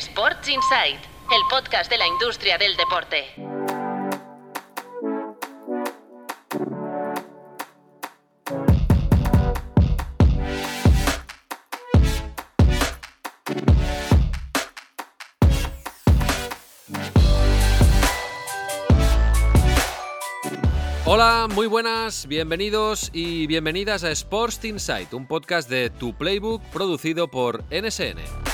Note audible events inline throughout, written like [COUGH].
Sports Insight, el podcast de la industria del deporte. Hola, muy buenas, bienvenidos y bienvenidas a Sports Insight, un podcast de Tu Playbook producido por NSN.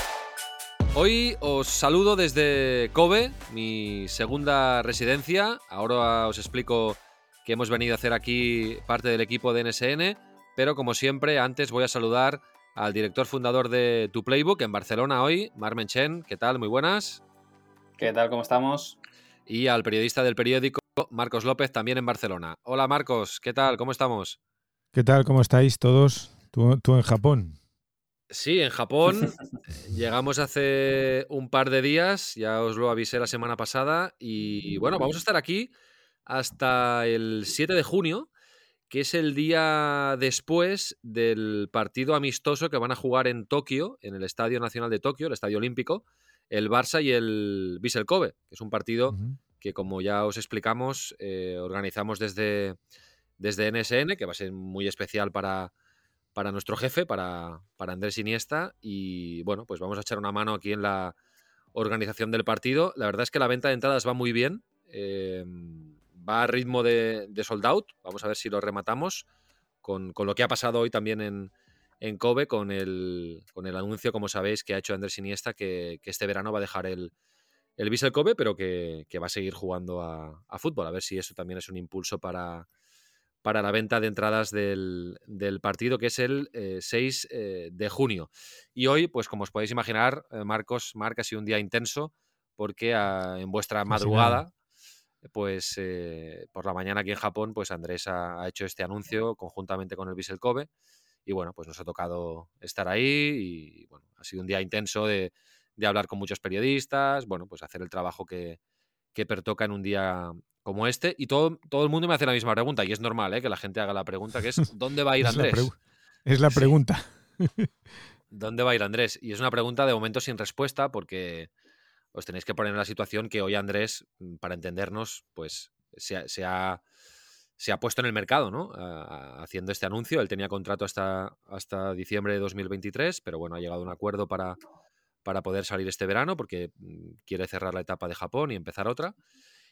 Hoy os saludo desde Kobe, mi segunda residencia. Ahora os explico que hemos venido a hacer aquí parte del equipo de NSN, pero como siempre, antes voy a saludar al director fundador de Tu Playbook en Barcelona hoy, Marmen Chen. ¿Qué tal? Muy buenas. ¿Qué tal? ¿Cómo estamos? Y al periodista del periódico Marcos López, también en Barcelona. Hola Marcos, ¿qué tal? ¿Cómo estamos? ¿Qué tal? ¿Cómo estáis todos? ¿Tú, en Japón? Sí, en Japón. Llegamos hace un par de días, ya os lo avisé la semana pasada, y bueno, vamos a estar aquí hasta el 7 de junio, que es el día después del partido amistoso que van a jugar en Tokio, en el Estadio Nacional de Tokio, el Estadio Olímpico, el Barça y el Vissel Kobe, que es un partido que como ya os explicamos, eh, organizamos desde, desde NSN, que va a ser muy especial para, para nuestro jefe, para, Andrés Iniesta. Y bueno, pues vamos a echar una mano aquí en la organización del partido. La verdad es que la venta de entradas va muy bien. Eh, va a ritmo de, de, sold out. Vamos a ver si lo rematamos. Con, lo que ha pasado hoy también en, Kobe, con el, con el anuncio, como sabéis, que ha hecho Andrés Iniesta, que, este verano va a dejar el, el Kobe, pero que, va a seguir jugando a, fútbol. A ver si eso también es un impulso para, para la venta de entradas del, partido, que es el 6 eh, eh, de junio. Y hoy, pues como os podéis imaginar, eh, Marcos, Marc, ha sido un día intenso, porque ah, en vuestra madrugada, pues por la mañana aquí en Japón, pues Andrés ha, hecho este anuncio conjuntamente con el Vissel Kobe. Y bueno, pues nos ha tocado estar ahí y bueno, ha sido un día intenso de, de hablar con muchos periodistas, bueno, pues hacer el trabajo que, que pertoca en un día como este. Y todo, todo el mundo me hace la misma pregunta, y es normal ¿eh? que la gente haga la pregunta, que es [LAUGHS] ¿dónde va a ir Andrés? es la pregunta. [LAUGHS] ¿Dónde va a ir Andrés? Y es una pregunta de momento sin respuesta, porque os tenéis que poner en la situación que hoy Andrés, mm, para entendernos, pues se ha, se ha, se ha puesto en el mercado, ¿no? haciendo este anuncio. Él tenía contrato hasta, hasta diciembre de 2023, pero bueno, ha llegado a un acuerdo para para poder salir este verano, porque mm, quiere cerrar la etapa de Japón y empezar otra.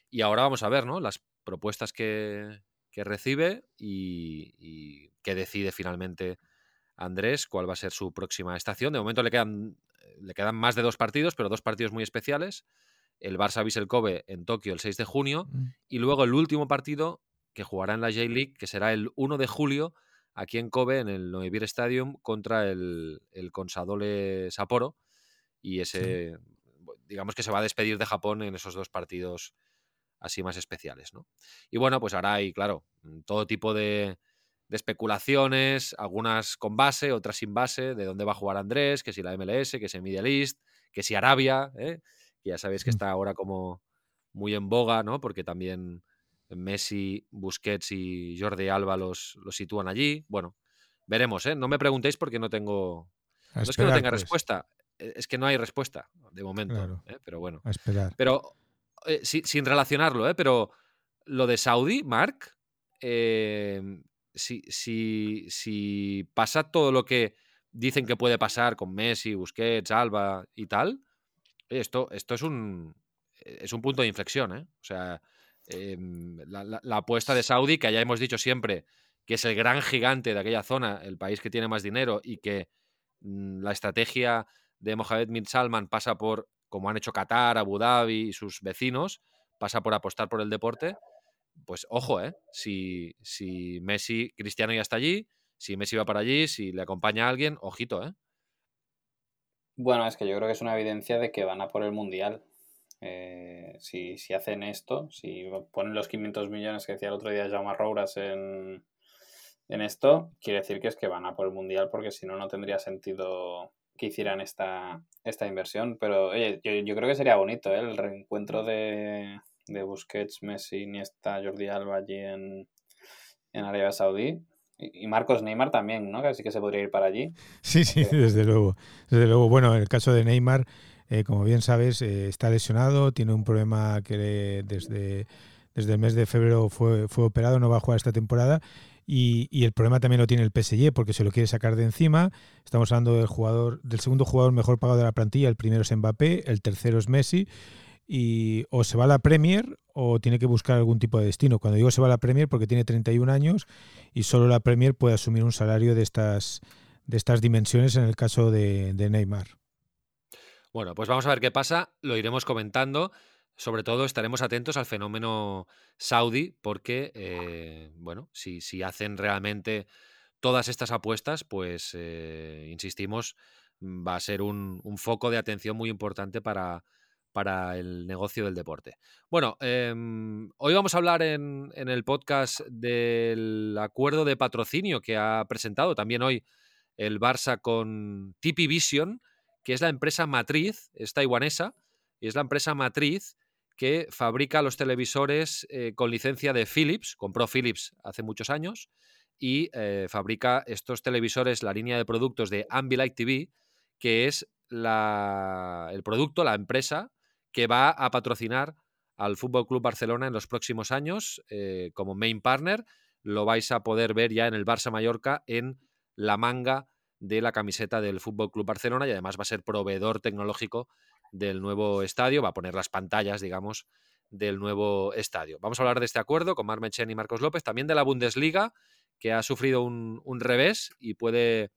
Y ahora vamos a ver ¿no? las propuestas que, recibe y, y, que decide finalmente Andrés cuál va a ser su próxima estación. De momento le quedan, le quedan más de dos partidos, pero dos partidos muy especiales. El Barça Vissel Kobe en Tokio el 6 de junio mm. y luego el último partido que jugará en la J-League, que será el 1 de julio aquí en Kobe, en el Noivir Stadium, contra el, el Consadole Sapporo y ese, digamos que se va a despedir de Japón en esos dos partidos así más especiales, ¿no? Y bueno, pues ahora hay, claro, mm, todo tipo de, especulaciones, algunas con base, otras sin base, de dónde va a jugar Andrés, que si la MLS, que si Middle East, que si Arabia, ¿eh? que ya sabéis que está ahora como muy en boga, ¿no? Porque también Messi, Busquets y Jordi Alba los, los sitúan allí. Bueno, veremos, ¿eh? No me preguntéis porque no tengo... no es que no tenga pues. respuesta, e, es que no hay respuesta de momento. ¿eh? Pero bueno. A esperar. Pero eh, sin relacionarlo, ¿eh? pero lo de Saudi, Mark, em, si, si, si, pasa todo lo que dicen que puede pasar con Messi, Busquets, Alba y tal, esto, esto es un es un punto de inflexión, ¿eh? O sea, em, la, apuesta de Saudi, que ya hemos dicho siempre que es el gran gigante de aquella zona, el país que tiene más dinero y que mm, la estrategia de Mohamed bin Salman pasa por, como han hecho Qatar, Abu Dhabi y sus vecinos, pasa por apostar por el deporte, pues ojo, ¿eh? Si, si Messi, Cristiano ya está allí, si Messi va para allí, si le acompaña a alguien, ojito, ¿eh? Bueno, es que yo creo que es una evidencia de que van a por el Mundial. Eh, si, si, hacen esto, si ponen los 500 millones que decía el otro día Jaume Rouras en, en esto, quiere decir que es que van a por el Mundial porque si no, no tendría sentido que hicieran esta, esta inversión. Pero oye, yo, creo que sería bonito ¿eh? el reencuentro de, de Busquets, Messi, Iniesta, Jordi Alba allí en, en Arabia Saudí. Y Marcos Neymar también, ¿no? Casi que se podría ir para allí. Sí, sí, desde luego. Desde luego. Bueno, en el caso de Neymar, eh, como bien sabes, eh, está lesionado, tiene un problema que desde, desde el mes de febrero fue, fue operado, no va a jugar esta temporada. Y, el problema también lo tiene el PSG porque se lo quiere sacar de encima. Estamos hablando del jugador, del segundo jugador mejor pagado de la plantilla. El primero es Mbappé, el tercero es Messi. Y o se va a la Premier o tiene que buscar algún tipo de destino. Cuando digo se va a la Premier porque tiene 31 años y solo la Premier puede asumir un salario de estas, de estas dimensiones en el caso de Neymar. Bueno, pues vamos a ver qué pasa, lo iremos comentando. Sobre todo estaremos atentos al fenómeno saudí, porque, eh, bueno, si, si, hacen realmente todas estas apuestas, pues, eh, insistimos, va a ser un, un, foco de atención muy importante para, para el negocio del deporte. Bueno, eh, hoy vamos a hablar en, en, el podcast del acuerdo de patrocinio que ha presentado también hoy el Barça con Tipi Vision que es la empresa matriz, es taiwanesa, y es la empresa matriz que fabrica los televisores eh, con licencia de Philips, compró Philips hace muchos años, y eh, fabrica estos televisores, la línea de productos de Ambilight TV, que es la, el producto, la empresa que va a patrocinar al Fútbol Club Barcelona en los próximos años eh, como main partner. Lo vais a poder ver ya en el Barça Mallorca en la manga de la camiseta del Fútbol Club Barcelona y además va a ser proveedor tecnológico del nuevo estadio, va a poner las pantallas, digamos, del nuevo estadio. Vamos a hablar de este acuerdo con Marmechen y Marcos López, también de la Bundesliga, que ha sufrido un, revés y puede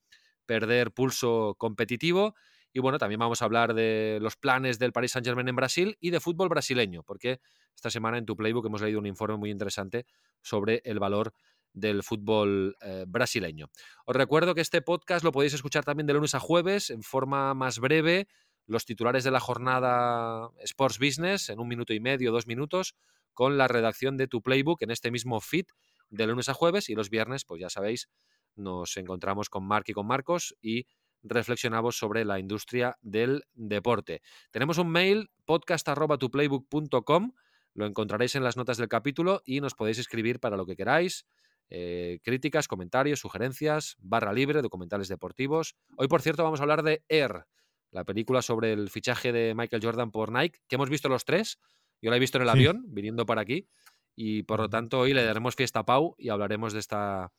perder pulso competitivo. Y bueno, también vamos a hablar de los planes del Paris Saint-Germain en Brasil y de fútbol brasileño, porque esta semana en tu Playbook hemos leído un informe muy interesante sobre el valor del fútbol eh, brasileño. Os recuerdo que este podcast lo podéis escuchar también de lunes a jueves en forma más breve, los titulares de la jornada Sports Business en un minuto y medio, dos minutos, con la redacción de tu playbook en este mismo feed de lunes a jueves y los viernes, pues ya sabéis, nos encontramos con Mark y con Marcos y reflexionamos sobre la industria del deporte. Tenemos un mail podcast.tuplaybook.com, lo encontraréis en las notas del capítulo y nos podéis escribir para lo que queráis, eh, críticas, comentarios, sugerencias, barra libre, documentales deportivos. Hoy, por cierto, vamos a hablar de Air, la película sobre el fichaje de Michael Jordan por Nike, que hemos visto los tres. Yo la he visto en el sí. avión, viniendo para aquí. Y por lo tanto, hoy le daremos fiesta a Pau y hablaremos de esta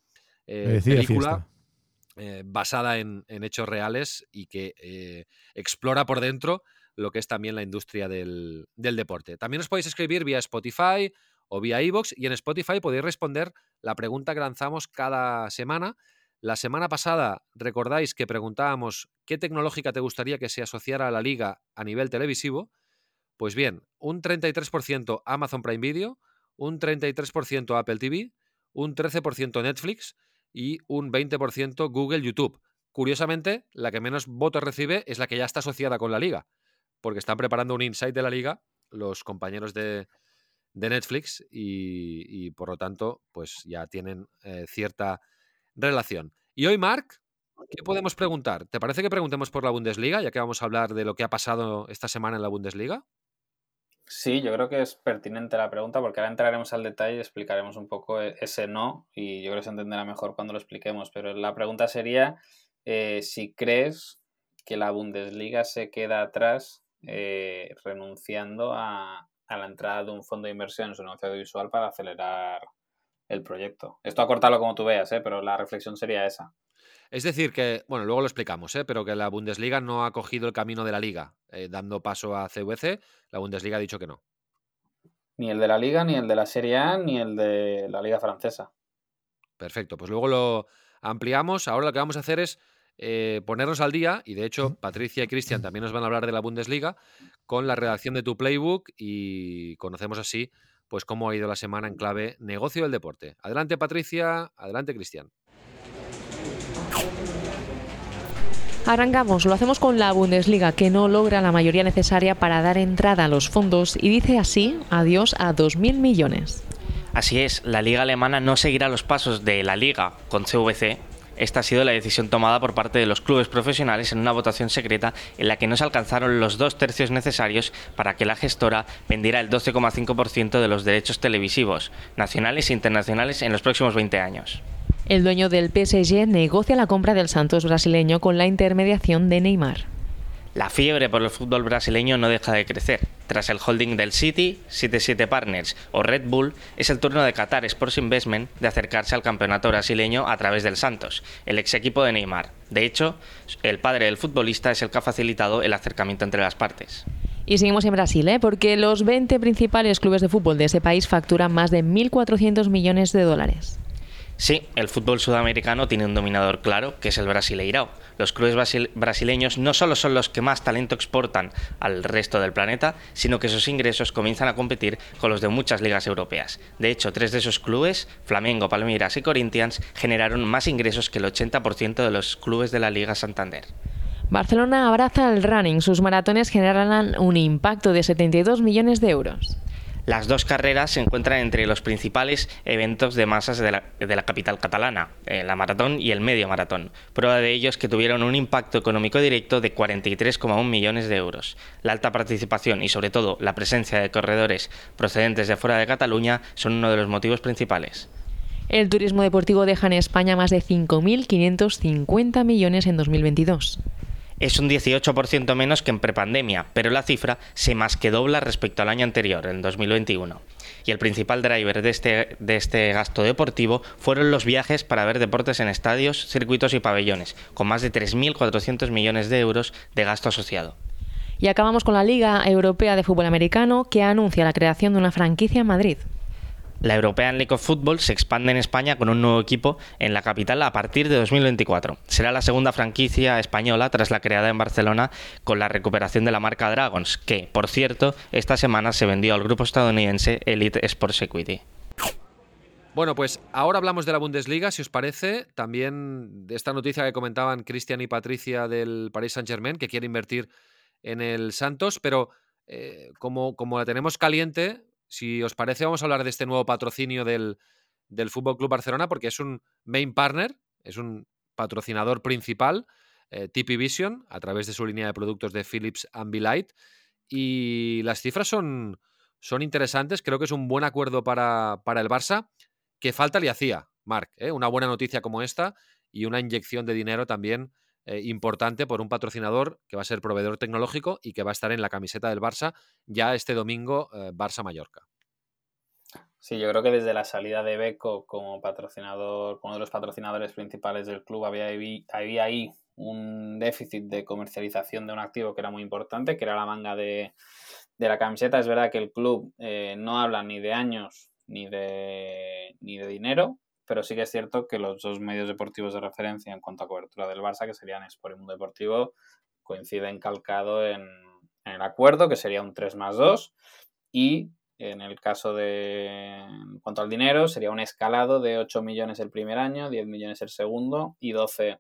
eh, película eh, basada en, en, hechos reales y que eh, explora por dentro lo que es también la industria del, del, deporte. También os podéis escribir vía Spotify o vía iVoox y en Spotify podéis responder la pregunta que lanzamos cada semana. La semana pasada recordáis que preguntábamos qué tecnológica te gustaría que se asociara a la liga a nivel televisivo. Pues bien, un 33% Amazon Prime Video, un 33% Apple TV, un 13% Netflix y un 20% Google YouTube. Curiosamente, la que menos votos recibe es la que ya está asociada con la liga, porque están preparando un insight de la liga los compañeros de, de Netflix y, por lo tanto, pues ya tienen eh, cierta relación. Y hoy, Mark, ¿qué podemos preguntar? ¿Te parece que preguntemos por la Bundesliga, ya que vamos a hablar de lo que ha pasado esta semana en la Bundesliga? Sí, yo creo que es pertinente la pregunta porque ahora entraremos al detalle y explicaremos un poco e-, ese no y yo creo que se entenderá mejor cuando lo expliquemos, pero la pregunta sería eh, si crees que la Bundesliga se queda atrás eh, renunciando a, a la entrada de un fondo de inversión en su negocio audiovisual para acelerar el proyecto. Esto acortarlo como tú veas, ¿eh? pero la reflexión sería esa. Es decir, que, bueno, luego lo explicamos, ¿eh? pero que la Bundesliga no ha cogido el camino de la liga, eh, dando paso a CVC. La Bundesliga ha dicho que no. Ni el de la liga, ni el de la Serie A, ni el de la liga francesa. Perfecto, pues luego lo ampliamos. Ahora lo que vamos a hacer es eh, ponernos al día, y de hecho Patricia y Cristian también nos van a hablar de la Bundesliga, con la redacción de tu playbook y conocemos así pues cómo ha ido la semana en clave negocio del deporte. Adelante Patricia, adelante Cristian. Arrancamos, lo hacemos con la Bundesliga, que no logra la mayoría necesaria para dar entrada a los fondos y dice así adiós a 2.000 millones. Así es, la liga alemana no seguirá los pasos de la liga con CVC esta ha sido la decisión tomada por parte de los clubes profesionales en una votación secreta en la que no se alcanzaron los dos tercios necesarios para que la gestora vendiera el 12,5% de los derechos televisivos, nacionales e internacionales, en los próximos 20 años. El dueño del PSG negocia la compra del Santos brasileño con la intermediación de Neymar. La fiebre por el fútbol brasileño no deja de crecer. Tras el holding del City, 77 Partners o Red Bull, es el turno de Qatar Sports Investment de acercarse al campeonato brasileño a través del Santos, el ex equipo de Neymar. De hecho, el padre del futbolista es el que ha facilitado el acercamiento entre las partes. Y seguimos en Brasil, ¿eh? porque los 20 principales clubes de fútbol de ese país facturan más de 1.400 millones de dólares. Sí, el fútbol sudamericano tiene un dominador claro, que es el Brasileirao. Los clubes brasileños no solo son los que más talento exportan al resto del planeta, sino que sus ingresos comienzan a competir con los de muchas ligas europeas. De hecho, tres de esos clubes, Flamengo, Palmeiras y Corinthians, generaron más ingresos que el 80% de los clubes de la Liga Santander. Barcelona abraza el running. Sus maratones generarán un impacto de 72 millones de euros. Las dos carreras se encuentran entre los principales eventos de masas de la, capital catalana, eh, la maratón y el medio maratón. Prueba de ello es que tuvieron un impacto económico directo de 43,1 millones de euros. La alta participación y sobre todo la presencia de corredores procedentes de fuera de Cataluña son uno de los motivos principales. El turismo deportivo deja en España más de 5.550 millones en 2022 es un 18% menos que en prepandemia, pero la cifra se más que dobla respecto al año anterior, en 2021. Y el principal driver de este, de este gasto deportivo fueron los viajes para ver deportes en estadios, circuitos y pabellones, con más de 3.400 millones de euros de gasto asociado. Y acabamos con la Liga Europea de Fútbol Americano, que anuncia la creación de una franquicia en Madrid. La European League of Football se expande en España con un nuevo equipo en la capital a partir de 2024. Será la segunda franquicia española tras la creada en Barcelona con la recuperación de la marca Dragons, que, por cierto, esta semana se vendió al grupo estadounidense Elite Sports Equity. Bueno, pues ahora hablamos de la Bundesliga, si os parece. También de esta noticia que comentaban Cristian y Patricia del Paris Saint-Germain, que quiere invertir en el Santos, pero eh, como, como la tenemos caliente, si os parece, vamos a hablar de este nuevo patrocinio del, del Fútbol Club Barcelona, porque es un main partner, es un patrocinador principal, eh, TP Vision, a través de su línea de productos de Philips Ambilight. Y las cifras son, son interesantes. Creo que es un buen acuerdo para, para el Barça, que falta le hacía, Marc. ¿eh? Una buena noticia como esta y una inyección de dinero también eh, importante por un patrocinador que va a ser proveedor tecnológico y que va a estar en la camiseta del Barça ya este domingo eh, Barça-Mallorca. Sí, yo creo que desde la salida de Beco como patrocinador, uno de los patrocinadores principales del club, había, había ahí un déficit de comercialización de un activo que era muy importante, que era la manga de, la camiseta. Es verdad que el club eh, no habla ni de años ni de, ni de dinero, pero sí que es cierto que los dos medios deportivos de referencia en cuanto a cobertura del Barça, que serían Sport y Mundo Deportivo, coinciden calcado en, el acuerdo, que sería un 3 más 2, y en el caso de, en cuanto al dinero, sería un escalado de 8 millones el primer año, 10 millones el segundo y 12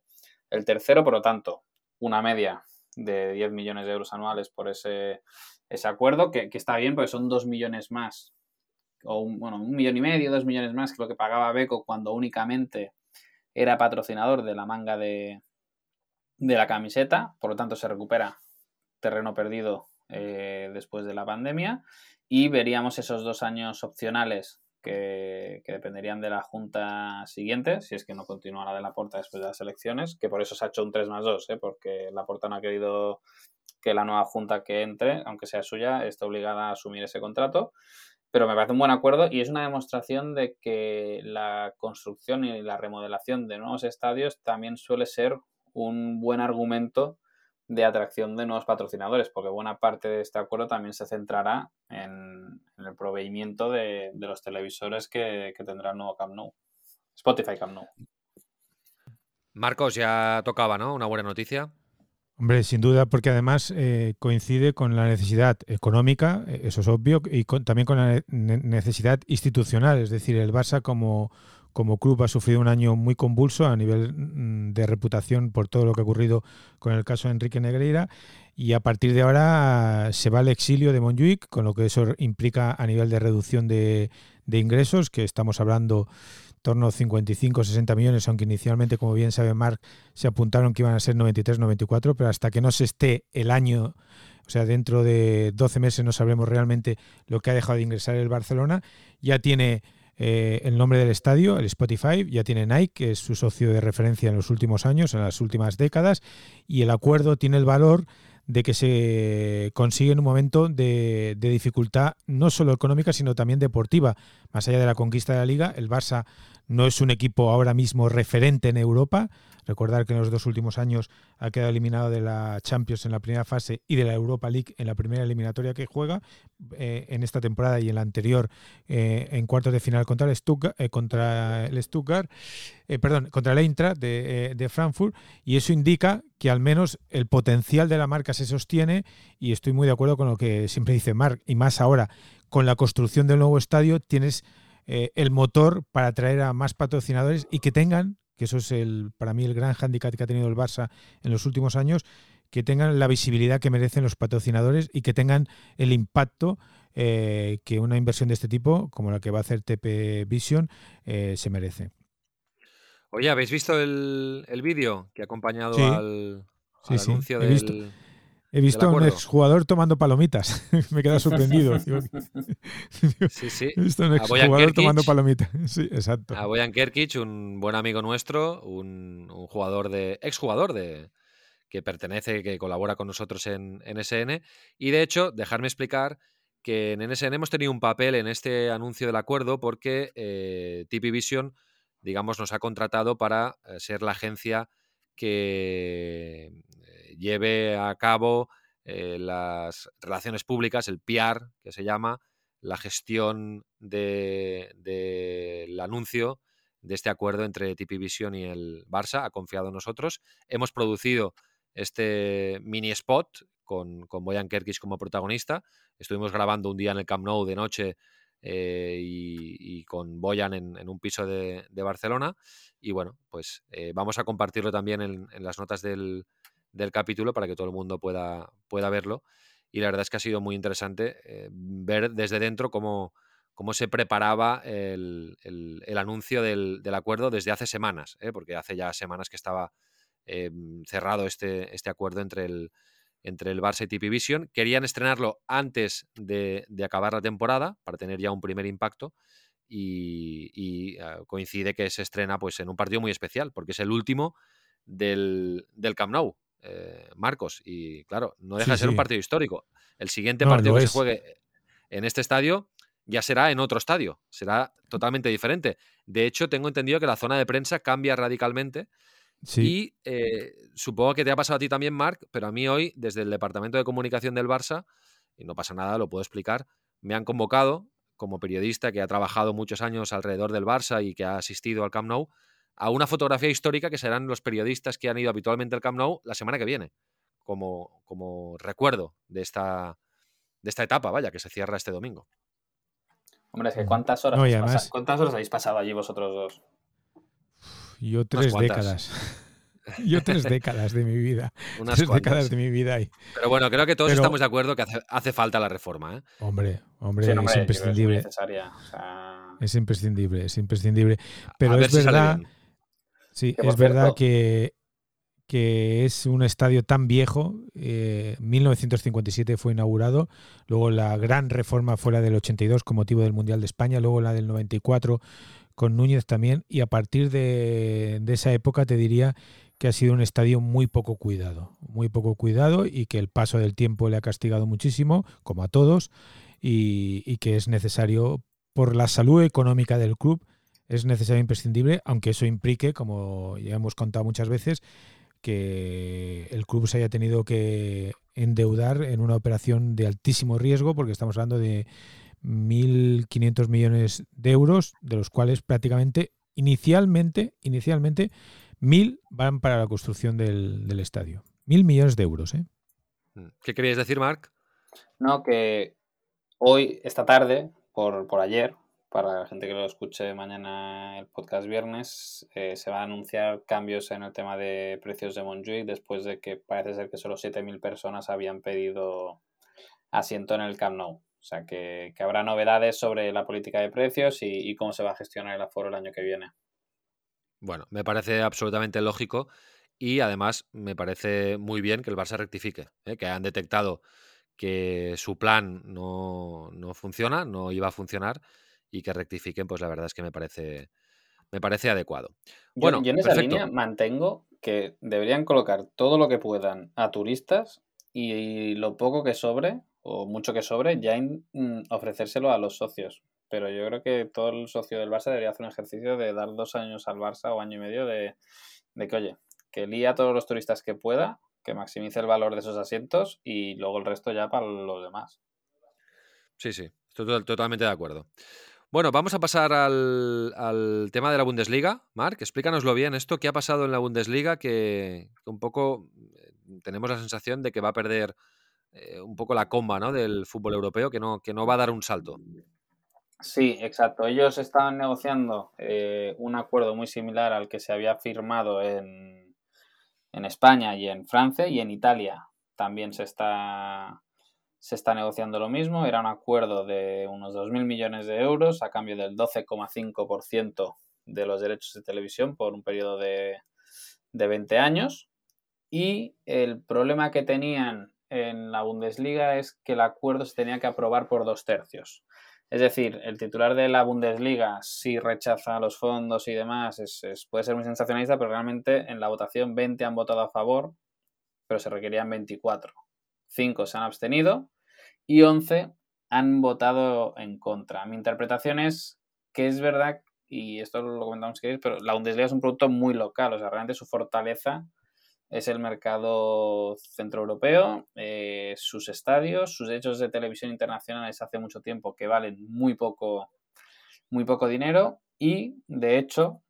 el tercero, por lo tanto, una media de 10 millones de euros anuales por ese, ese acuerdo, que, que está bien porque son 2 millones más o un, bueno, un millón y medio, dos millones más que lo que pagaba Beco cuando únicamente era patrocinador de la manga de, de la camiseta, por lo tanto se recupera terreno perdido eh, después de la pandemia y veríamos esos dos años opcionales que, dependerían de la junta siguiente, si es que no continúa la de la Porta después de las elecciones, que por eso se ha hecho un 3 más 2, ¿eh? porque la Porta no ha querido que la nueva junta que entre, aunque sea suya, esté obligada a asumir ese contrato. Pero me parece un buen acuerdo y es una demostración de que la construcción y la remodelación de nuevos estadios también suele ser un buen argumento de atracción de nuevos patrocinadores, porque buena parte de este acuerdo también se centrará en, el proveimiento de, los televisores que, que, tendrá el nuevo Camp Nou, Spotify Camp Nou. Marcos, ya tocaba, ¿no? Una buena noticia. Hombre, sin duda, porque además eh, coincide con la necesidad económica, eh, eso es obvio, y también con la necesidad institucional. Es decir, el Barça como, como club ha sufrido un año muy convulso a nivel mm, de reputación por todo lo que ha ocurrido con el caso de Enrique Negreira y a partir de ahora se va al exilio de Montjuic, con lo que eso implica a nivel de reducción de, de ingresos, que estamos hablando torno a 55 60 millones, aunque inicialmente, como bien sabe Marc, se apuntaron que iban a ser 93, 94, pero hasta que no se esté el año, o sea, dentro de 12 meses no sabremos realmente lo que ha dejado de ingresar el Barcelona. Ya tiene eh, el nombre del estadio, el Spotify, ya tiene Nike, que es su socio de referencia en los últimos años, en las últimas décadas, y el acuerdo tiene el valor de que se consigue en un momento de, de, dificultad no solo económica, sino también deportiva. Más allá de la conquista de la liga, el Barça no es un equipo ahora mismo referente en Europa. Recordar que en los dos últimos años ha quedado eliminado de la Champions en la primera fase y de la Europa League en la primera eliminatoria que juega. Eh, en esta temporada y en la anterior eh, en cuartos de final contra el Stuttgart, eh, contra el Stuttgart perdón, contra el Eintracht de, de Frankfurt. Y eso indica que al menos el potencial de la marca se sostiene y estoy muy de acuerdo con lo que siempre dice Marc, y más ahora con la construcción del nuevo estadio tienes el motor para atraer a más patrocinadores y que tengan que eso es el, para mí el gran hándicap que ha tenido el Barça en los últimos años, que tengan la visibilidad que merecen los patrocinadores y que tengan el impacto eh, que una inversión de este tipo, como la que va a hacer TP Vision, eh, se merece. Oye, ¿habéis visto el, vídeo que ha acompañado al, anuncio del, He visto a un exjugador tomando palomitas. [LAUGHS] Me he quedado sorprendido. [LAUGHS] [LAUGHS] sí, sí. He visto a un exjugador tomando palomitas. Sí, exacto. A Boyan Kerkic, un buen amigo nuestro, un, jugador de. exjugador de. que pertenece, que colabora con nosotros en, NSN. Y de hecho, dejarme explicar que en NSN hemos tenido un papel en este anuncio del acuerdo porque eh, TP Vision, digamos, nos ha contratado para eh, ser la agencia que lleve a cabo eh, las relaciones públicas, el PR, que se llama, la gestión del anuncio de este acuerdo entre TP y el Barça. Ha confiado en nosotros. Hemos producido este mini spot con, con Boyan Kerkis como protagonista. Estuvimos grabando un día en el Camp Nou de noche eh, y, con Boyan en, un piso de, Barcelona. Y bueno, pues eh, vamos a compartirlo también en las notas del, del capítulo para que todo el mundo pueda, pueda verlo. Y la verdad es que ha sido muy interesante eh, ver desde dentro cómo, cómo se preparaba el, anuncio del, acuerdo desde hace semanas, ¿eh? porque hace ya semanas que estaba eh, cerrado este, este acuerdo entre el, entre el Barça y TP Vision. Querían estrenarlo antes de, acabar la temporada para tener ya un primer impacto. Y, ah, coincide que se estrena pues, en un partido muy especial, porque es el último del, del Camp Nou. Eh, Marcos. Y claro, no deja de ser un partido histórico. El siguiente partido que se juegue en este estadio ya será en otro estadio, será totalmente diferente. De hecho, tengo entendido que la zona de prensa cambia radicalmente. Y eh, supongo que te ha pasado a ti también, Marc, pero a mí hoy, desde el Departamento de Comunicación del Barça, y no pasa nada, lo puedo explicar, me han convocado como periodista que ha trabajado muchos años alrededor del Barça y que ha asistido al Camp Nou a una fotografía histórica que serán los periodistas que han ido habitualmente al Camp Nou la semana que viene, como, como recuerdo de esta, de esta etapa, vaya, que se cierra este domingo. Hombre, es que ¿cuántas horas, habéis, ¿cuántas horas habéis pasado allí vosotros dos? Yo tres décadas. [LAUGHS] Yo tres décadas de mi vida. [LAUGHS] Unas tres décadas de mi vida ahí. Pero bueno, creo que todos estamos de acuerdo que hace, falta la reforma. ¿eh? Hombre, hombre, es imprescindible. Es, es, imprescindible, es imprescindible. Pero es verdad. Sí, es verdad que, que, es un estadio tan viejo. Eh, 1957 fue inaugurado, luego la gran reforma fue la del 82 con motivo del Mundial de España, luego la del 94 con Núñez también, y a partir de, esa época te diría que ha sido un estadio muy poco cuidado, muy poco cuidado y que el paso del tiempo le ha castigado muchísimo, como a todos, y, y que es necesario por la salud económica del club es necesario e imprescindible, aunque eso implique, como ya hemos contado muchas veces, que el club se haya tenido que endeudar en una operación de altísimo riesgo, porque estamos hablando de 1.500 millones de euros, de los cuales prácticamente inicialmente, inicialmente 1.000 van para la construcción del, del estadio. 1.000 millones de euros. ¿eh? ¿Qué querías decir, Marc? No, que hoy, esta tarde, por, por ayer, para la gente que lo escuche mañana el podcast viernes, eh, se va a anunciar cambios en el tema de precios de Montjuic después de que parece ser que solo 7.000 personas habían pedido asiento en el Camp Nou. O sea que, habrá novedades sobre la política de precios y, cómo se va a gestionar el aforo el año que viene. Bueno, me parece absolutamente lógico y además me parece muy bien que el Barça rectifique, ¿eh? que han detectado que su plan no, no funciona, no iba a funcionar y que rectifiquen, pues la verdad es que me parece, me parece adecuado. Bueno, yo, en esa línea mantengo que deberían colocar todo lo que puedan a turistas y lo poco que sobre, o mucho que sobre, ya mm, ofrecérselo a los socios. Pero yo creo que todo el socio del Barça debería hacer un ejercicio de dar dos años al Barça o año y medio de, de que, oye, que lía a todos los turistas que pueda, que maximice el valor de esos asientos y luego el resto ya para los demás. Sí, sí, estoy totalmente de acuerdo. Bueno, vamos a pasar al, tema de la Bundesliga. Marc, explícanoslo bien esto. ¿Qué ha pasado en la Bundesliga que, un poco eh, tenemos la sensación de que va a perder eh, un poco la comba ¿no? del fútbol europeo, que no, que no va a dar un salto? Sí, exacto. Ellos estaban negociando eh, un acuerdo muy similar al que se había firmado en, en España y en Francia y en Italia. También se está se está negociando lo mismo. Era un acuerdo de unos 2.000 millones de euros a cambio del 12,5% de los derechos de televisión por un periodo de, de 20 años. Y el problema que tenían en la Bundesliga es que el acuerdo se tenía que aprobar por dos tercios. Es decir, el titular de la Bundesliga si rechaza los fondos y demás, es, puede ser muy sensacionalista, pero realmente en la votación 20 han votado a favor, pero se requerían 24. 5 se han abstenido y 11 han votado en contra. Mi interpretación es que es verdad, y esto lo comentamos que pero la Bundesliga es un producto muy local, o sea, realmente su fortaleza es el mercado centroeuropeo, eh, sus estadios, sus derechos de televisión internacionales hace mucho tiempo que valen muy poco, muy poco dinero y, de hecho,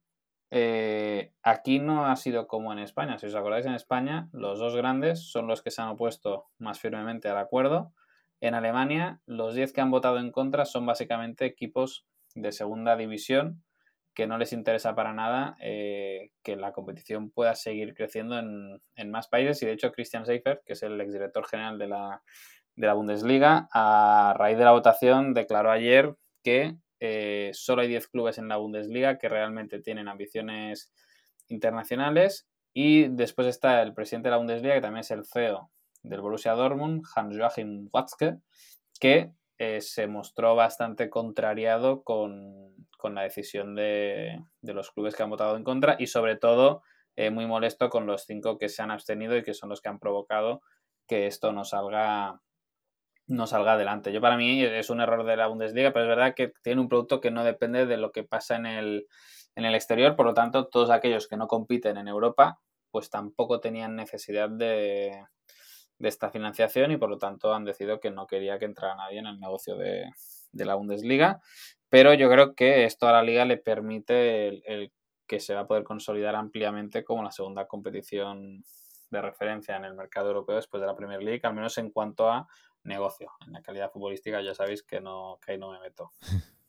eh, aquí no ha sido como en España. Si os acordáis, en España los dos grandes son los que se han opuesto más firmemente al acuerdo. En Alemania, los 10 que han votado en contra son básicamente equipos de segunda división que no les interesa para nada eh, que la competición pueda seguir creciendo en, más países. Y de hecho, Christian Seifert, que es el exdirector general de la, de la Bundesliga, a raíz de la votación declaró ayer que eh, solo hay 10 clubes en la Bundesliga que realmente tienen ambiciones internacionales y después está el presidente de la Bundesliga, que también es el CEO del Borussia Dortmund, Hans-Joachim Watzke, que eh, se mostró bastante contrariado con, la decisión de, los clubes que han votado en contra y sobre todo eh, muy molesto con los cinco que se han abstenido y que son los que han provocado que esto no salga no salga adelante. Yo para mí es un error de la Bundesliga, pero es verdad que tiene un producto que no depende de lo que pasa en el, en el exterior, por lo tanto, todos aquellos que no compiten en Europa, pues tampoco tenían necesidad de, de esta financiación y por lo tanto han decidido que no quería que entrara nadie en el negocio de, de la Bundesliga. Pero yo creo que esto a la liga le permite el que se va a poder consolidar ampliamente como la segunda competición de referencia en el mercado europeo después de la Premier League, al menos en cuanto a negocio. En la calidad futbolística ya sabéis que, no, que ahí no me meto. [LAUGHS]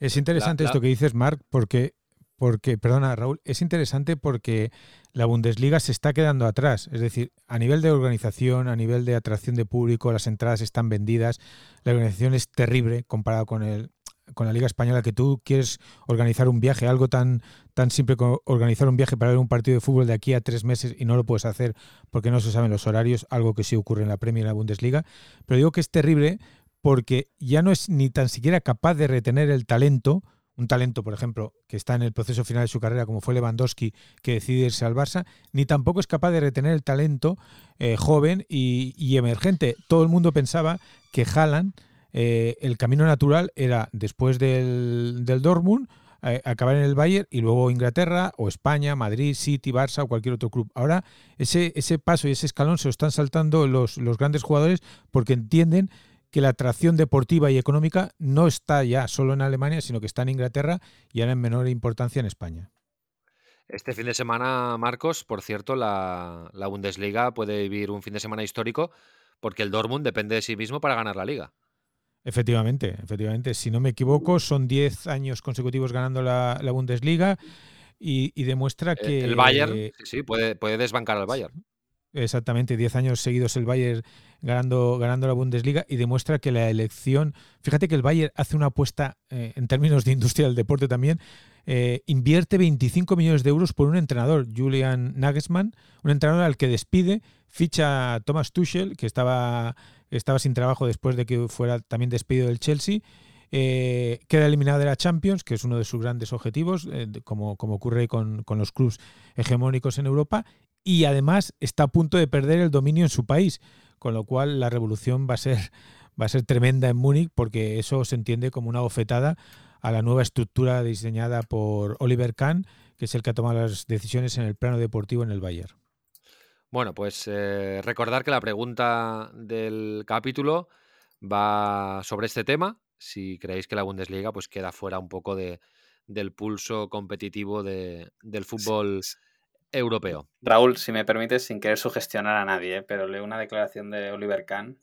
Es interesante esto que dices, Marc, porque, porque, perdona, Raúl, es interesante porque la Bundesliga se está quedando atrás. Es decir, a nivel de organización, a nivel de atracción de público, las entradas están vendidas, la organización es terrible comparado con el, con la Liga Española que tú quieres organizar un viaje, algo tan, tan simple como organizar un viaje para ver un partido de fútbol de aquí a tres meses y no lo puedes hacer porque no se saben los horarios, algo que sí ocurre en la Premier y en la Bundesliga. Pero digo que es terrible porque ya no es ni tan siquiera capaz de retener el talento, un talento, por ejemplo, que está en el proceso final de su carrera, como fue Lewandowski, que decide irse al Barça, ni tampoco es capaz de retener el talento eh, joven y, emergente. Todo el mundo pensaba que Haaland eh, el camino natural era después del, del Dortmund eh, acabar en el Bayern y luego Inglaterra o España, Madrid, City, Barça o cualquier otro club. Ahora ese, ese paso y ese escalón se lo están saltando los, los grandes jugadores porque entienden que la atracción deportiva y económica no está ya solo en Alemania, sino que está en Inglaterra y ahora en menor importancia en España. Este fin de semana, Marcos, por cierto, la, la Bundesliga puede vivir un fin de semana histórico porque el Dortmund depende de sí mismo para ganar la liga. Efectivamente, efectivamente. Si no me equivoco, son 10 años consecutivos ganando la, Bundesliga y, demuestra eh, que... El Bayern, sí, puede, puede desbancar al Bayern. Exactamente, 10 años seguidos el Bayern ganando, ganando la Bundesliga y demuestra que la elección, fíjate que el Bayern hace una apuesta eh, en términos de industria del deporte también, eh, invierte 25 millones de euros por un entrenador, Julian Nagelsmann, un entrenador al que despide, ficha a Thomas Tuchel, que estaba estaba sin trabajo después de que fuera también despedido del Chelsea. Eh, queda eliminado de la Champions, que es uno de sus grandes objetivos, eh, como, como, ocurre con, con los clubes hegemónicos en Europa, y además está a punto de perder el dominio en su país con lo cual la revolución va a ser, [LAUGHS] va a ser tremenda en Múnich porque eso se entiende como una bofetada a la nueva estructura diseñada por Oliver Kahn, que es el que ha tomado las decisiones en el plano deportivo en el Bayern. Bueno, pues eh, recordar que la pregunta del capítulo va sobre este tema. Si creéis que la Bundesliga pues queda fuera un poco de, del pulso competitivo de, del fútbol europeo. Raúl, si me permites, sin querer sugestionar a nadie, ¿eh? pero leo una declaración de Oliver Kahn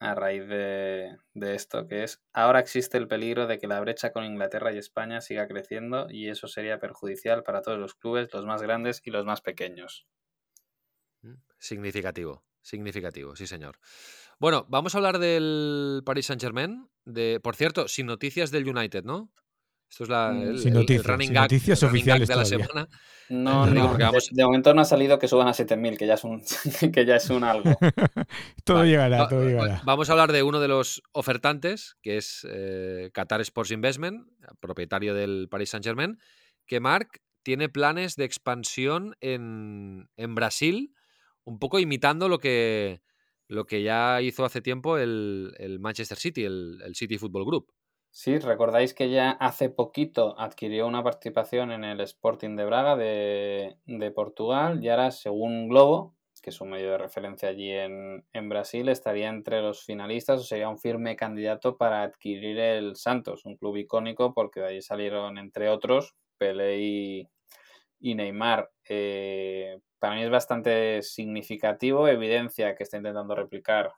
a raíz de, esto, que es, ahora existe el peligro de que la brecha con Inglaterra y España siga creciendo y eso sería perjudicial para todos los clubes, los más grandes y los más pequeños. Significativo, significativo, sí señor. Bueno, vamos a hablar del Paris Saint Germain. De, por cierto, sin noticias del United, ¿no? Esto es la, mm, sin noticias, running noticias oficiales de la semana. No, no, de, momento no ha salido que suban a 7.000, que ya es un, [LAUGHS] que ya es un algo. [LAUGHS] todo llegará, todo llegará. Vamos a hablar de uno de los ofertantes, que es eh, Qatar Sports Investment, propietario del Paris Saint-Germain, que Marc tiene planes de expansión en, en, Brasil, un poco imitando lo que, lo que ya hizo hace tiempo el, el Manchester City, el, el City Football Group. Sí, recordáis que ya hace poquito adquirió una participación en el Sporting de Braga de, Portugal y ahora, según Globo, que es un medio de referencia allí en, Brasil, estaría entre los finalistas o sería un firme candidato para adquirir el Santos, un club icónico porque de allí salieron, entre otros, Pelé y, Neymar. Eh, para mí es bastante significativo, evidencia que está intentando replicar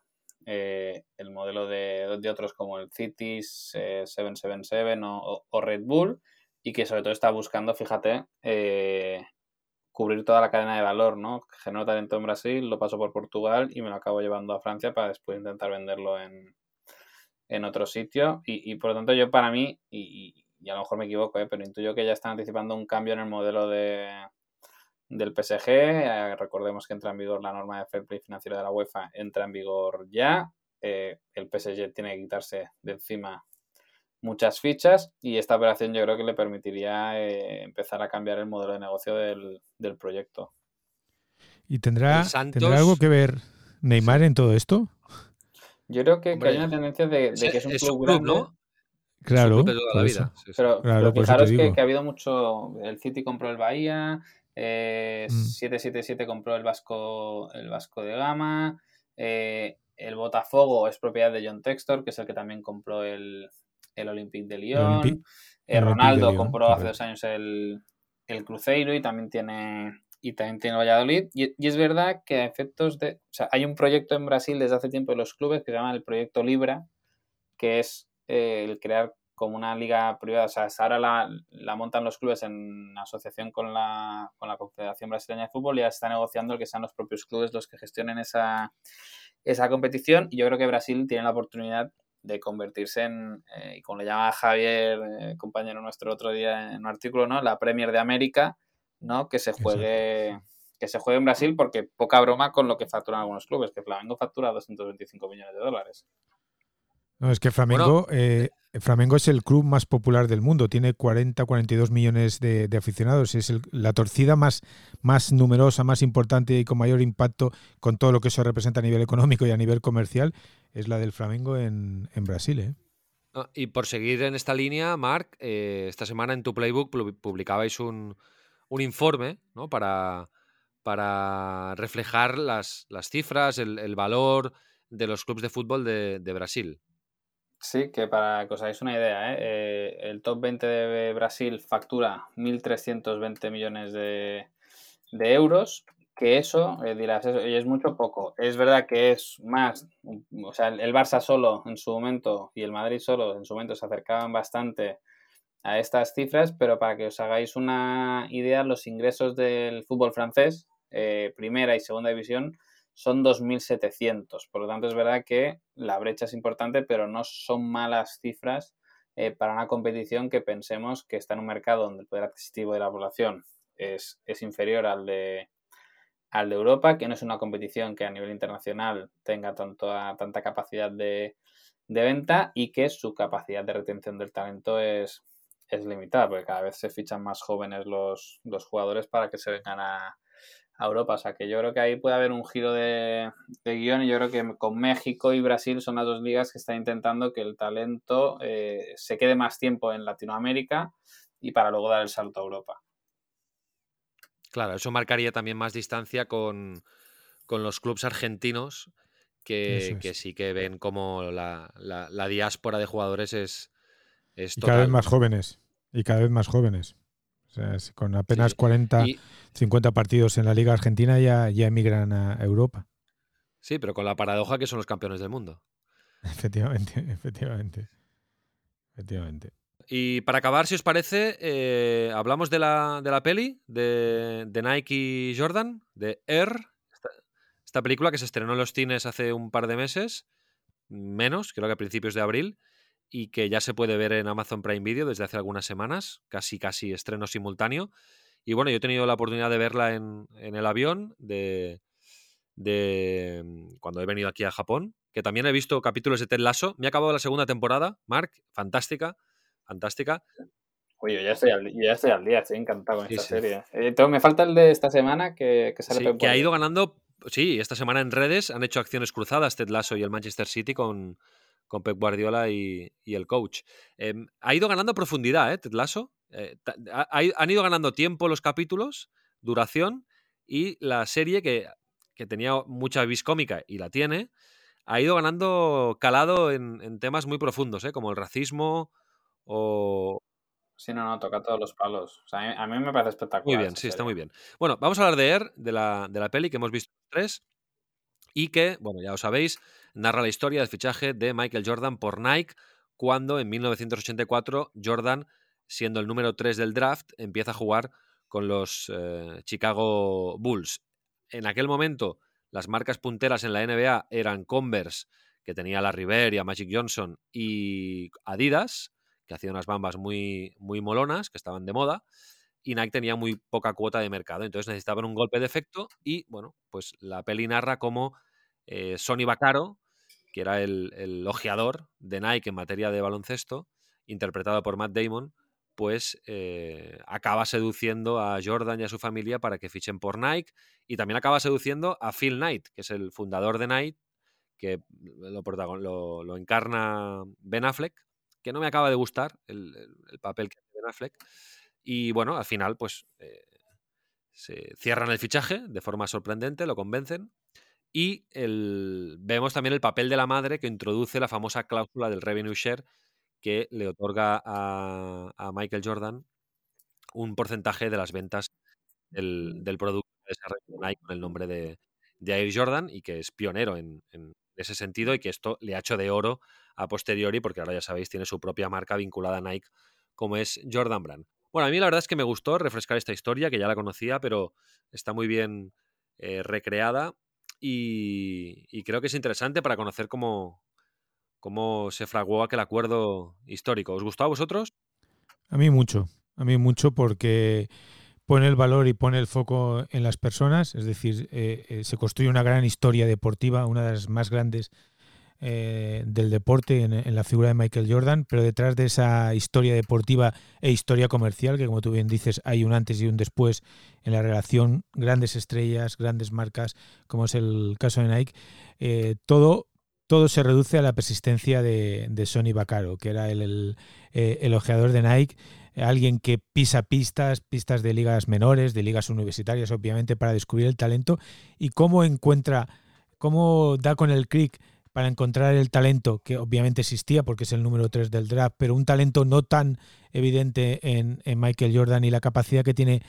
eh, el modelo de, otros como el Cities, 777 eh, o, Red Bull, y que sobre todo está buscando, fíjate, eh, cubrir toda la cadena de valor, ¿no? Genero talento en Brasil, lo paso por Portugal y me lo acabo llevando a Francia para después intentar venderlo en, en otro sitio. Y, por lo tanto, yo para mí, y, y a lo mejor me equivoco, pero intuyo que ya están anticipando un cambio en el modelo de, del PSG. Eh, recordemos que entra en vigor la norma de fair play financiero de la UEFA, entra en vigor ya. Eh, el PSG tiene que quitarse de encima muchas fichas y esta operación yo creo que le permitiría eh, empezar a cambiar el modelo de negocio del, proyecto. ¿Y tendrá, algo que ver Neymar en todo esto? Yo creo que, hay una tendencia de, que es un club, grande. ¿no? Claro, pero, fijaros que, que, ha habido mucho. El City compró el Bahía, 777 eh, mm. compró el Vasco, el Vasco de Gama. Eh, el Botafogo es propiedad de John Textor, que es el que también compró el, el Olympique de Lyon. Eh, Ronaldo compró hace dos años el, el, Cruzeiro y también tiene y también tiene Valladolid. Y, y, es verdad que a efectos de. O sea, hay un proyecto en Brasil desde hace tiempo de los clubes que se llama el Proyecto Libra, que es el crear como una liga privada. O sea, ahora la, la, montan los clubes en asociación con la, con la Confederación Brasileña de Fútbol y ya está negociando el que sean los propios clubes los que gestionen esa, esa competición. Y yo creo que Brasil tiene la oportunidad de convertirse en, eh, y como le llama Javier, eh, compañero nuestro otro día en un artículo, ¿no? La Premier de América, ¿no? Que se juegue. que se juegue en Brasil porque poca broma con lo que facturan algunos clubes, que Flamengo factura 225 millones de dólares. No, es que Flamengo, eh, Flamengo es el club más popular del mundo, tiene 40, 42 millones de, aficionados, es la torcida más, numerosa, más importante y con mayor impacto con todo lo que eso representa a nivel económico y a nivel comercial, es la del Flamengo en, Brasil. ¿eh? y por seguir en esta línea, Marc, eh, esta semana en tu Playbook publicabais un, informe ¿no? para, reflejar las cifras, el, valor de los clubes de fútbol de Brasil. Sí, que para que os hagáis una idea, ¿eh? Eh, el top 20 de Brasil factura 1.320 millones de, euros, que eso, eh, dirás, eso es mucho poco. Es verdad que es más, o sea, el Barça solo en su momento y el Madrid solo en su momento se acercaban bastante a estas cifras, pero para que os hagáis una idea, los ingresos del fútbol francés, primera y segunda división, son 2.700. Por lo tanto, es verdad que la brecha es importante, pero no son malas cifras eh, para una competición que pensemos que está en un mercado donde el poder adquisitivo de la población es, inferior al de, al de Europa, que no es una competición que a nivel internacional tenga tanto tanta capacidad de, venta y que su capacidad de retención del talento es, es limitada, porque cada vez se fichan más jóvenes los, los jugadores para que se vengan a, a Europa. O sea que yo creo que ahí puede haber un giro de, guion y yo creo que con México y Brasil son las dos ligas que están intentando que el talento eh, se quede más tiempo en Latinoamérica y para luego dar el salto a Europa. Claro, eso marcaría también más distancia con, los clubes argentinos que, sí que ven como la, diáspora de jugadores es, es y cada vez más jóvenes. Y cada vez más jóvenes. O sea, con apenas 40, 50 partidos en la Liga Argentina ya, ya emigran a Europa. Sí, pero con la paradoja que son los campeones del mundo. Efectivamente, [LAUGHS] efectivamente. Efectivamente. Y para acabar, si os parece, eh, hablamos de la, de la peli de, de, Nike Jordan, de Air, esta, película que se estrenó en los cines hace un par de meses, menos, creo que a principios de abril, y que ya se puede ver en Amazon Prime Video desde hace algunas semanas, casi casi estreno simultáneo. Y bueno, yo he tenido la oportunidad de verla en, el avión de, de mm, cuando he venido aquí a Japón, que también he visto capítulos de Ted Lasso. Me ha acabado la segunda temporada, Mark, fantástica, fantástica. Oye, ya estoy al, ya estoy al día, estoy encantado con esta serie. Eh, me falta el de esta semana que, que sale Que ha ido ganando, sí, esta semana en redes han hecho acciones cruzadas Ted Lasso y el Manchester City con, con Pep Guardiola y, el coach. Em, ha ido ganando profundidad, ¿eh? Ted Lasso. Eh, han ido ganando tiempo los capítulos, duración, y la serie que, tenía mucha vis cómica y la tiene, ha ido ganando calado en, temas muy profundos, ¿eh? como el racismo o, Sí, no, no, toca todos los palos. a mí me parece espectacular. Muy bien, sí, está muy bien. Bueno, vamos a hablar de Er, de la, de la peli que hemos visto tres y que, bueno, ya os sabéis, narra la historia del fichaje de Michael Jordan por Nike cuando en 1984 Jordan, siendo el número 3 del draft, empieza a jugar con los eh, Chicago Bulls. En aquel momento, las marcas punteras en la NBA eran Converse, que tenía la River y a Magic Johnson, y Adidas, que hacía unas bambas muy, muy molonas, que estaban de moda, y Nike tenía muy poca cuota de mercado. Entonces necesitaban un golpe de efecto y, bueno, pues la peli narra cómo eh, Sonny Vaccaro, que era el, el, ojeador de Nike en materia de baloncesto, interpretado por Matt Damon, pues eh, acaba seduciendo a Jordan y a su familia para que fichen por Nike y también acaba seduciendo a Phil Knight, que es el fundador de Nike, que lo, encarna Ben Affleck, que no me acaba de gustar el, papel que hace Ben Affleck. Y bueno, al final, pues eh, se cierran el fichaje de forma sorprendente, lo convencen y el, vemos también el papel de la madre que introduce la famosa cláusula del revenue share que le otorga a, Michael Jordan un porcentaje de las ventas del, producto de desarrollo Nike con el nombre de, Air Jordan y que es pionero en, ese sentido y que esto le ha hecho de oro a posteriori porque ahora ya sabéis tiene su propia marca vinculada a Nike como es Jordan Brand. Bueno, a mí la verdad es que me gustó refrescar esta historia que ya la conocía pero está muy bien eh, recreada y, creo que es interesante para conocer cómo, cómo se fraguó aquel acuerdo histórico. ¿Os gustó a vosotros? A mí mucho, a mí mucho porque pone el valor y pone el foco en las personas, es decir, eh, eh, se construye una gran historia deportiva, una de las más grandes eh, del deporte en, la figura de Michael Jordan, pero detrás de esa historia deportiva e historia comercial, que como tú bien dices, hay un antes y un después en la relación grandes estrellas, grandes marcas, como es el caso de Nike, eh, todo, todo se reduce a la persistencia de, de Sonny Vaccaro, que era el, el, eh, ojeador de Nike, alguien que pisa pistas, pistas de ligas menores, de ligas universitarias, obviamente, para descubrir el talento y cómo encuentra, cómo da con el crick para encontrar el talento que obviamente existía porque es el número 3 del draft, pero un talento no tan evidente en, Michael Jordan y la capacidad que tiene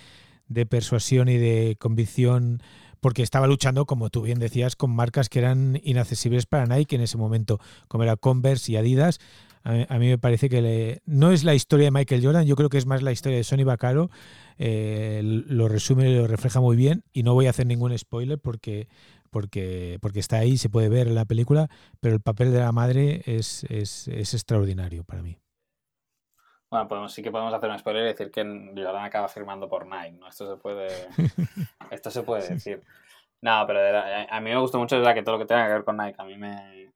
de persuasión y de convicción porque estaba luchando, como tú bien decías, con marcas que eran inaccesibles para Nike en ese momento, como era Converse y Adidas. A, mí me parece que no es la historia de Michael Jordan, yo creo que es más la historia de Sonny Vaccaro. Eh, lo resume y lo refleja muy bien y no voy a hacer ningún spoiler porque porque, porque está ahí, se puede ver en la película, pero el papel de la madre es, es, es extraordinario para mí. Bueno, podemos, sí que podemos hacer un spoiler y decir que Jordan acaba firmando por Nike, ¿no? Esto se puede, [LAUGHS] esto se puede decir. No, pero a mí me gusta mucho verdad que todo lo que tenga que ver con Nike a mí me,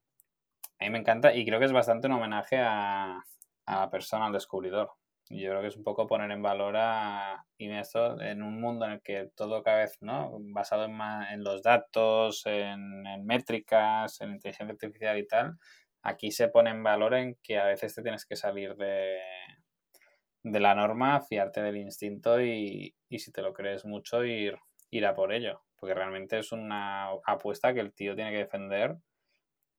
a mí me encanta y creo que es bastante un homenaje a, a la persona, al descubridor. Yo creo que es un poco poner en valor a Inesto en un mundo en el que todo cada vez, ¿no? Basado en, en los datos, en, métricas, en inteligencia artificial y tal, aquí se pone en valor en que a veces te tienes que salir de, de la norma, fiarte del instinto y, y si te lo crees mucho, ir, ir a por ello. Porque realmente es una apuesta que el tío tiene que defender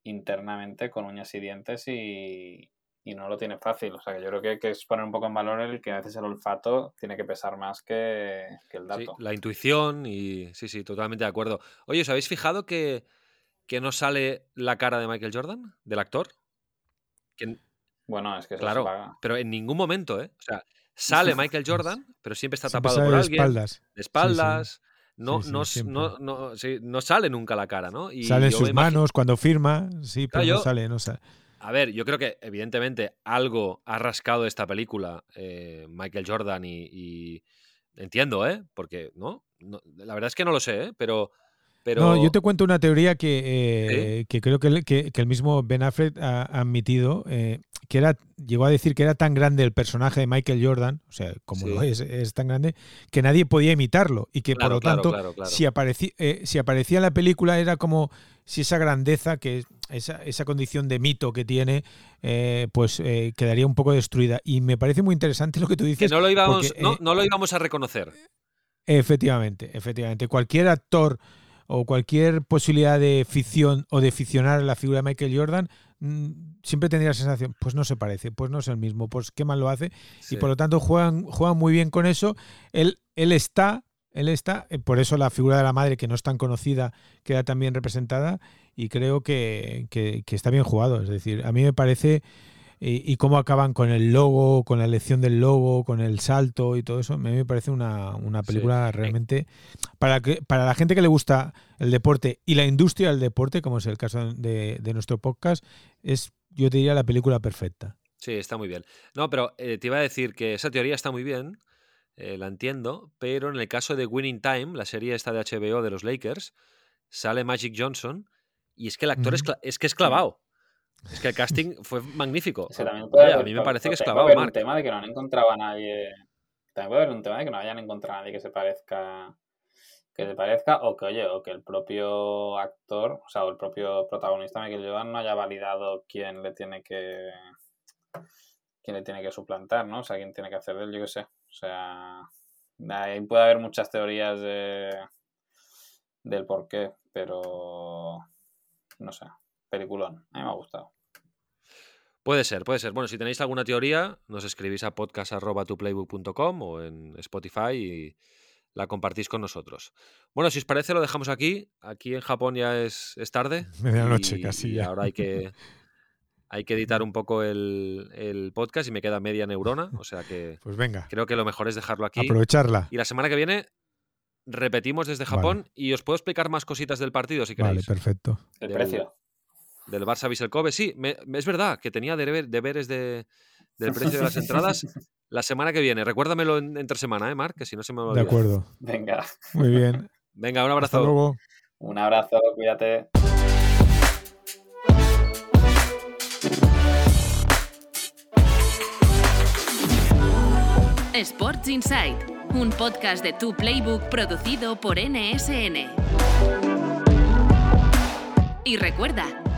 internamente con uñas y dientes y, y no lo tiene fácil. O sea, que yo creo que hay que es poner un poco en valor el que a veces el olfato tiene que pesar más que, el dato. Sí, la intuición y sí, sí, totalmente de acuerdo. Oye, ¿os habéis fijado que, que no sale la cara de Michael Jordan, del actor? Bueno, es que claro, pero en ningún momento, ¿eh? O sea, sale [LAUGHS] Michael Jordan, pero siempre está tapado por de alguien. Espaldas. De espaldas. No, no, no, no, sale nunca la cara, ¿no? Y sale en sus manos cuando firma, sí, pero no sale, no sale. A ver, yo creo que evidentemente algo ha rascado esta película eh, Michael Jordan y, entiendo, ¿eh? Porque, ¿no? La verdad es que no lo sé, ¿eh? Pero... Pero... No, yo te cuento una teoría que, eh, que creo que, que, el mismo Ben Affleck ha, admitido, eh, que era, llegó a decir que era tan grande el personaje de Michael Jordan, o sea, como lo es, es tan grande, que nadie podía imitarlo y que por lo tanto, Si, aparecía, si aparecía en la película era como si esa grandeza, que esa, esa condición de mito que tiene, eh, pues eh, quedaría un poco destruida. Y me parece muy interesante lo que tú dices. Que no lo íbamos, no, eh, no lo íbamos a reconocer. Efectivamente, efectivamente. Cualquier actor o cualquier posibilidad de ficción o de ficcionar la figura de Michael Jordan, mm, siempre tendría la sensación, pues no se parece, pues no es el mismo, pues qué mal lo hace. Y por lo tanto juegan, juegan muy bien con eso. Él, él está él está, eh, por eso la figura de la madre, que no es tan conocida, queda también representada y creo que, está bien jugado. Es decir, a mí me parece, y, cómo acaban con el logo, con la elección del logo, con el salto y todo eso, a mí me parece una, película realmente, para, que, para la gente que le gusta el deporte y la industria del deporte, como es el caso de, nuestro podcast, es, yo diría, la película perfecta. Sí, está muy bien. No, pero eh, te iba a decir que esa teoría está muy bien, eh, la entiendo, pero en el caso de Winning Time, la serie esta de HBO de los Lakers, sale Magic Johnson y es que el actor es, es, que es clavado. Es que el casting fue magnífico. a mí me parece que es clavado, un tema de que no han encontrado a nadie. También puede haber un tema de que no hayan encontrado a nadie que se parezca que se parezca o que oye o que el propio actor o sea o el propio protagonista Michael Jordan no haya validado quién le tiene que quién le tiene que suplantar no o sea quién tiene que hacer de él yo qué sé o sea, ahí puede haber muchas teorías de, del por qué, pero no sé, peliculón. A mí me ha gustado. Puede ser, puede ser. Bueno, si tenéis alguna teoría, nos escribís a podcast.tuplaybook.com o en Spotify y la compartís con nosotros. Bueno, si os parece, lo dejamos aquí. Aquí en Japón ya es, es tarde. [LAUGHS] Medianoche casi. Y ahora hay que, [LAUGHS] hay que editar un poco el, podcast y me queda media neurona, o sea que [LAUGHS] pues venga. creo que lo mejor es dejarlo aquí. Aprovecharla. Y la semana que viene repetimos desde Japón y os puedo explicar más cositas del partido si queréis. Vale, perfecto. El precio. Del Barça Kobe, sí, es verdad que tenía deberes de, del precio de las entradas [LAUGHS] la semana que viene. Recuérdamelo entre semana, ¿eh, Marc? Que si no se me va a De acuerdo. Venga. Muy bien. Venga, un abrazo. Hasta luego. Un abrazo, cuídate. Sports Insight, un podcast de Tu Playbook producido por NSN. Y recuerda,